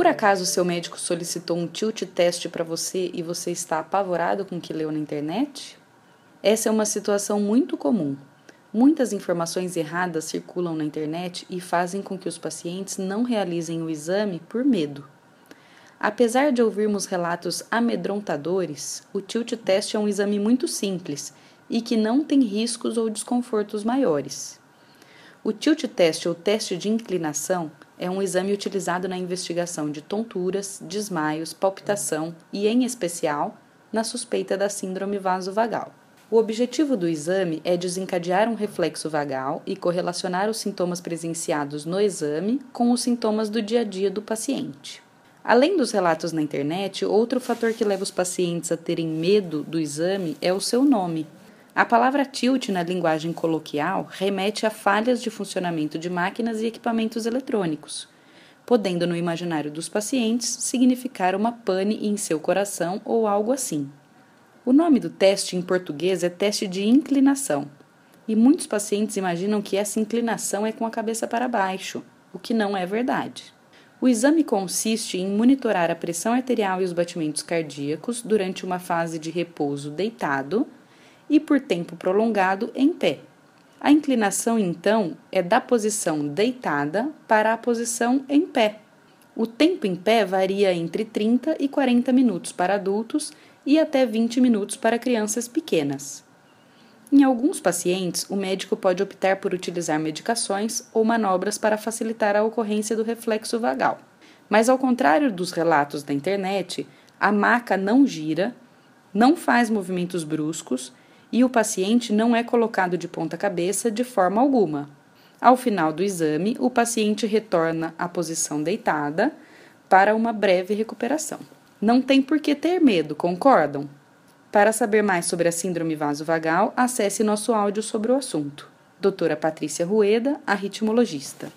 Por acaso seu médico solicitou um tilt teste para você e você está apavorado com o que leu na internet? Essa é uma situação muito comum. Muitas informações erradas circulam na internet e fazem com que os pacientes não realizem o exame por medo. Apesar de ouvirmos relatos amedrontadores, o tilt teste é um exame muito simples e que não tem riscos ou desconfortos maiores. O tilt teste ou teste de inclinação é um exame utilizado na investigação de tonturas, desmaios, palpitação e, em especial, na suspeita da síndrome vasovagal. O objetivo do exame é desencadear um reflexo vagal e correlacionar os sintomas presenciados no exame com os sintomas do dia a dia do paciente. Além dos relatos na internet, outro fator que leva os pacientes a terem medo do exame é o seu nome. A palavra tilt na linguagem coloquial remete a falhas de funcionamento de máquinas e equipamentos eletrônicos, podendo no imaginário dos pacientes significar uma pane em seu coração ou algo assim. O nome do teste em português é teste de inclinação, e muitos pacientes imaginam que essa inclinação é com a cabeça para baixo, o que não é verdade. O exame consiste em monitorar a pressão arterial e os batimentos cardíacos durante uma fase de repouso deitado e por tempo prolongado em pé. A inclinação, então, é da posição deitada para a posição em pé. O tempo em pé varia entre 30 e 40 minutos para adultos e até 20 minutos para crianças pequenas. Em alguns pacientes, o médico pode optar por utilizar medicações ou manobras para facilitar a ocorrência do reflexo vagal. Mas, ao contrário dos relatos da internet, a maca não gira, não faz movimentos bruscos e o paciente não é colocado de ponta-cabeça de forma alguma. Ao final do exame, o paciente retorna à posição deitada para uma breve recuperação. Não tem por que ter medo, concordam? Para saber mais sobre a síndrome vasovagal, acesse nosso áudio sobre o assunto. Doutora Patrícia Rueda, a ritmologista.